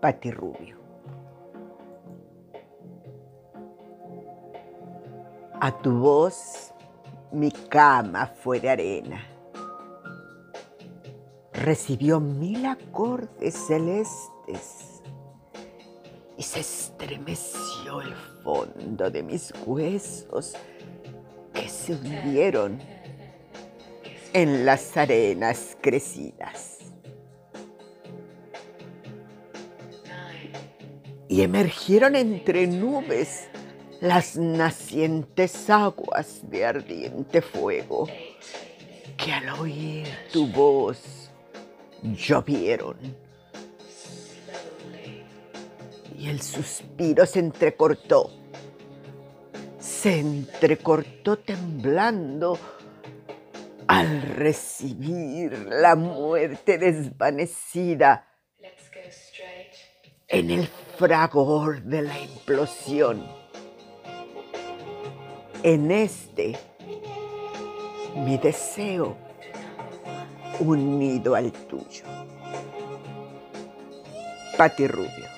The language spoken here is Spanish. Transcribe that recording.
Pati Rubio. A tu voz mi cama fue de arena. Recibió mil acordes celestes y se estremeció el fondo de mis huesos que se hundieron en las arenas crecidas. Y emergieron entre nubes las nacientes aguas de ardiente fuego que al oír tu voz llovieron. Y el suspiro se entrecortó, se entrecortó temblando al recibir la muerte desvanecida en el fragor de la implosión. En este, mi deseo unido al tuyo. Pati Rubio.